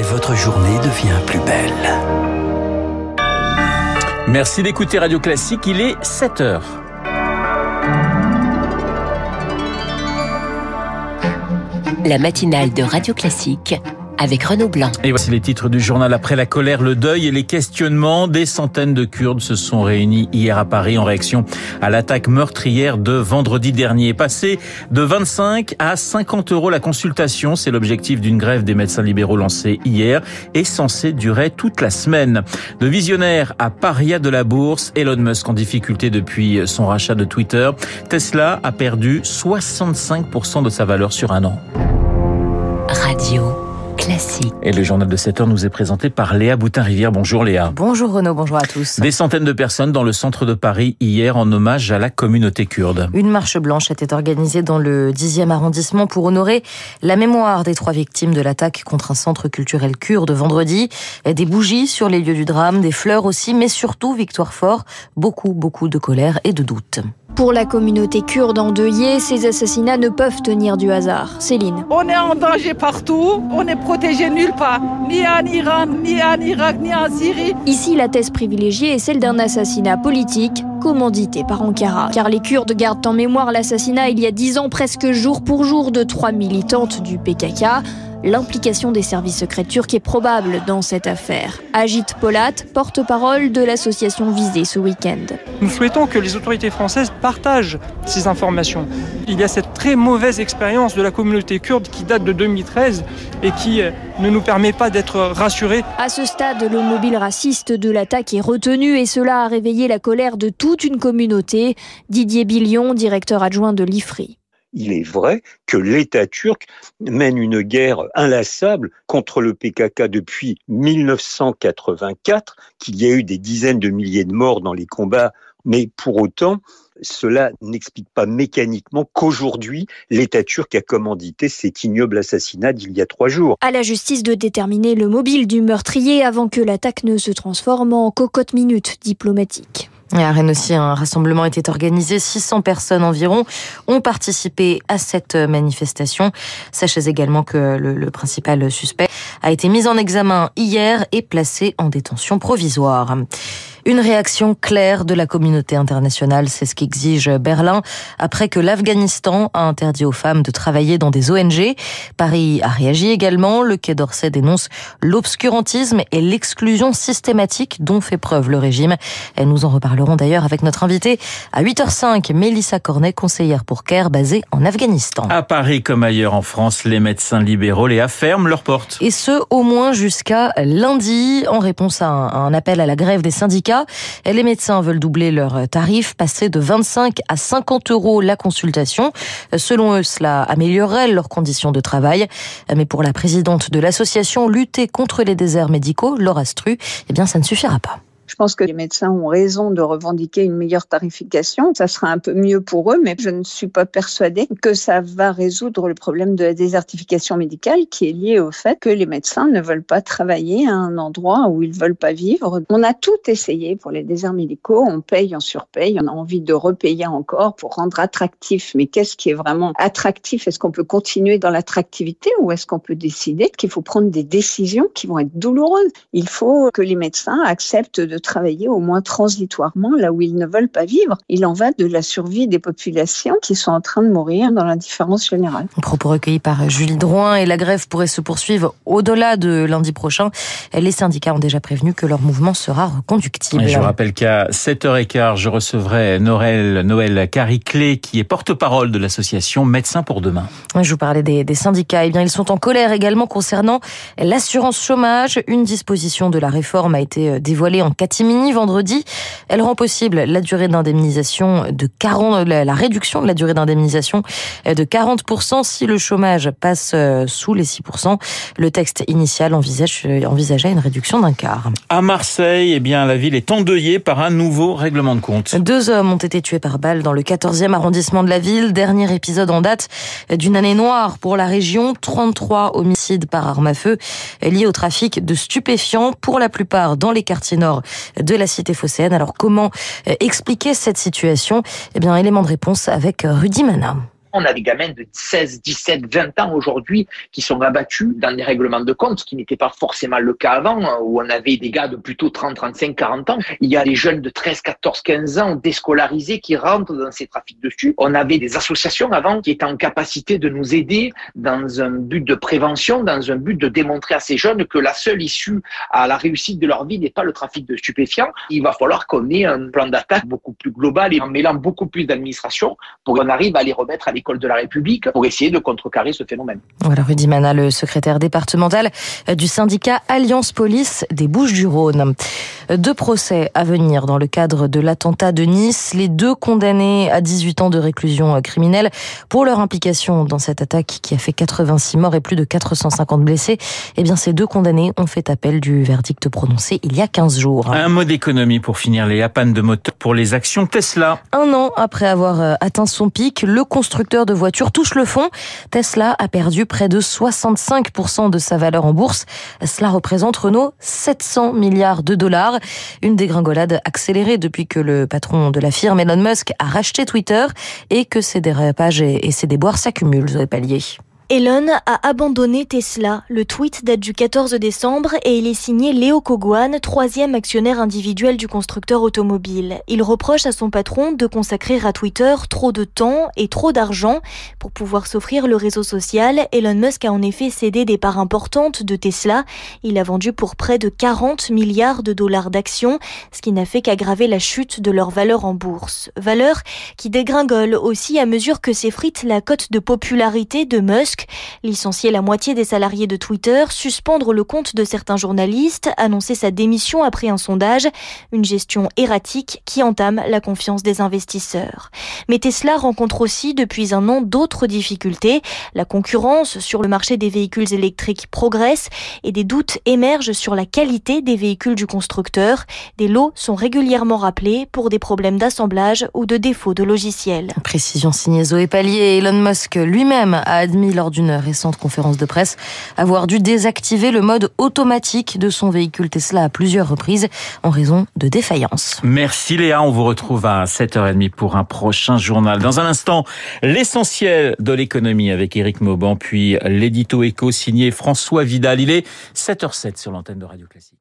et votre journée devient plus belle. Merci d'écouter Radio Classique, il est 7 heures. La matinale de Radio Classique avec Renaud Blanc. Et voici les titres du journal après la colère, le deuil et les questionnements. Des centaines de Kurdes se sont réunis hier à Paris en réaction à l'attaque meurtrière de vendredi dernier. Passé de 25 à 50 euros la consultation, c'est l'objectif d'une grève des médecins libéraux lancée hier et censée durer toute la semaine. De visionnaire à paria de la bourse, Elon Musk en difficulté depuis son rachat de Twitter. Tesla a perdu 65% de sa valeur sur un an. Radio. Classique. Et le journal de 7 heures nous est présenté par Léa Boutin-Rivière. Bonjour Léa. Bonjour Renaud, bonjour à tous. Des centaines de personnes dans le centre de Paris hier en hommage à la communauté kurde. Une marche blanche était organisée dans le 10e arrondissement pour honorer la mémoire des trois victimes de l'attaque contre un centre culturel kurde vendredi. Des bougies sur les lieux du drame, des fleurs aussi, mais surtout, Victoire Fort, beaucoup, beaucoup de colère et de doute. Pour la communauté kurde endeuillée, ces assassinats ne peuvent tenir du hasard. Céline. On est en danger partout, on est protégé nulle part, ni en Iran, ni en Irak, ni en Syrie. Ici, la thèse privilégiée est celle d'un assassinat politique commandité par Ankara. Car les Kurdes gardent en mémoire l'assassinat il y a dix ans presque jour pour jour de trois militantes du PKK l'implication des services secrets turcs est probable dans cette affaire. Agit Polat, porte-parole de l'association visée ce week-end. Nous souhaitons que les autorités françaises partagent ces informations. Il y a cette très mauvaise expérience de la communauté kurde qui date de 2013 et qui euh, ne nous permet pas d'être rassurés. À ce stade, le mobile raciste de l'attaque est retenu et cela a réveillé la colère de toute une communauté. Didier Billion, directeur adjoint de l'IFRI il est vrai que l'État turc mène une guerre inlassable contre le PKK depuis 1984, qu'il y a eu des dizaines de milliers de morts dans les combats, mais pour autant, cela n'explique pas mécaniquement qu'aujourd'hui, l'État turc a commandité cet ignoble assassinat d'il y a trois jours. À la justice de déterminer le mobile du meurtrier avant que l'attaque ne se transforme en cocotte minute diplomatique. Et à Rennes aussi, un rassemblement était organisé. 600 personnes environ ont participé à cette manifestation. Sachez également que le, le, principal suspect a été mis en examen hier et placé en détention provisoire. Une réaction claire de la communauté internationale, c'est ce qu'exige Berlin après que l'Afghanistan a interdit aux femmes de travailler dans des ONG. Paris a réagi également. Le Quai d'Orsay dénonce l'obscurantisme et l'exclusion systématique dont fait preuve le régime. Et nous en reparlerons d'ailleurs avec notre invitée à 8h05, Mélissa Cornet, conseillère pour CARE basée en Afghanistan. À Paris comme ailleurs en France, les médecins libéraux les ferment leurs portes. Et ce, au moins jusqu'à lundi, en réponse à un appel à la grève des syndicats. Les médecins veulent doubler leurs tarifs, passer de 25 à 50 euros la consultation. Selon eux, cela améliorerait leurs conditions de travail. Mais pour la présidente de l'association Lutter contre les déserts médicaux, Laura Stru, eh bien, ça ne suffira pas. Je pense que les médecins ont raison de revendiquer une meilleure tarification. Ça sera un peu mieux pour eux, mais je ne suis pas persuadée que ça va résoudre le problème de la désertification médicale qui est lié au fait que les médecins ne veulent pas travailler à un endroit où ils veulent pas vivre. On a tout essayé pour les déserts médicaux. On paye, on surpaye. On a envie de repayer encore pour rendre attractif. Mais qu'est-ce qui est vraiment attractif? Est-ce qu'on peut continuer dans l'attractivité ou est-ce qu'on peut décider qu'il faut prendre des décisions qui vont être douloureuses? Il faut que les médecins acceptent de travailler au moins transitoirement là où ils ne veulent pas vivre. Il en va de la survie des populations qui sont en train de mourir dans l'indifférence générale. Propos recueillis par Julie Drouin et la grève pourrait se poursuivre au-delà de lundi prochain. Les syndicats ont déjà prévenu que leur mouvement sera reconductible. Et je rappelle qu'à 7h15, je recevrai Noël, Noël Cariclé, qui est porte-parole de l'association Médecins pour demain. Je vous parlais des, des syndicats. Eh bien, ils sont en colère également concernant l'assurance chômage. Une disposition de la réforme a été dévoilée en catimini vendredi. Elle rend possible la durée d'indemnisation de 40, la réduction de la durée d'indemnisation de 40% si le chômage passe sous les 6%. Le texte initial envisage, envisageait une réduction d'un quart. À Marseille, eh bien, la ville est endeuillée par un nouveau règlement de compte. Deux hommes ont été tués par balle dans le 14e arrondissement de la ville. Dernier épisode en date d'une année noire pour la région. 33 homicides par arme à feu liés au trafic de stupéfiants, pour la plupart dans les quartiers nord de la cité phocéenne. Alors comment expliquer cette situation? Eh bien, élément de réponse avec Rudy Mana. On a des gamins de 16, 17, 20 ans aujourd'hui qui sont abattus dans des règlements de compte, ce qui n'était pas forcément le cas avant, où on avait des gars de plutôt 30, 35, 40 ans. Il y a des jeunes de 13, 14, 15 ans déscolarisés qui rentrent dans ces trafics de stupes. On avait des associations avant qui étaient en capacité de nous aider dans un but de prévention, dans un but de démontrer à ces jeunes que la seule issue à la réussite de leur vie n'est pas le trafic de stupéfiants. Il va falloir qu'on ait un plan d'attaque beaucoup plus global et en mêlant beaucoup plus d'administration pour qu'on arrive à les remettre à l'école de la République pour essayer de contrecarrer ce phénomène. Voilà Rudy Mana, le secrétaire départemental du syndicat Alliance Police des Bouches-du-Rhône. Deux procès à venir dans le cadre de l'attentat de Nice. Les deux condamnés à 18 ans de réclusion criminelle pour leur implication dans cette attaque qui a fait 86 morts et plus de 450 blessés. Eh bien, ces deux condamnés ont fait appel du verdict prononcé il y a 15 jours. Un mot d'économie pour finir les panne de moteur pour les actions Tesla. Un an après avoir atteint son pic, le constructeur de voitures touche le fond. Tesla a perdu près de 65% de sa valeur en bourse. Cela représente Renault 700 milliards de dollars. Une dégringolade accélérée depuis que le patron de la firme Elon Musk a racheté Twitter et que ses dérapages et ses déboires s'accumulent, Zoé Pallier. Elon a abandonné Tesla. Le tweet date du 14 décembre et il est signé Léo Kogwan, troisième actionnaire individuel du constructeur automobile. Il reproche à son patron de consacrer à Twitter trop de temps et trop d'argent. Pour pouvoir s'offrir le réseau social, Elon Musk a en effet cédé des parts importantes de Tesla. Il a vendu pour près de 40 milliards de dollars d'actions, ce qui n'a fait qu'aggraver la chute de leur valeur en bourse. Valeur qui dégringole aussi à mesure que s'effrite la cote de popularité de Musk licencier la moitié des salariés de Twitter, suspendre le compte de certains journalistes, annoncer sa démission après un sondage, une gestion erratique qui entame la confiance des investisseurs. Mais Tesla rencontre aussi depuis un an d'autres difficultés. La concurrence sur le marché des véhicules électriques progresse et des doutes émergent sur la qualité des véhicules du constructeur. Des lots sont régulièrement rappelés pour des problèmes d'assemblage ou de défauts de logiciels. Précision signée Zoé Pallier. Elon Musk lui-même a admis lors d'une récente conférence de presse avoir dû désactiver le mode automatique de son véhicule Tesla à plusieurs reprises en raison de défaillance. Merci Léa, on vous retrouve à 7h30 pour un prochain journal. Dans un instant, l'essentiel de l'économie avec Éric Mauban, puis l'édito éco signé François Vidal. Il est 7h07 sur l'antenne de Radio Classique.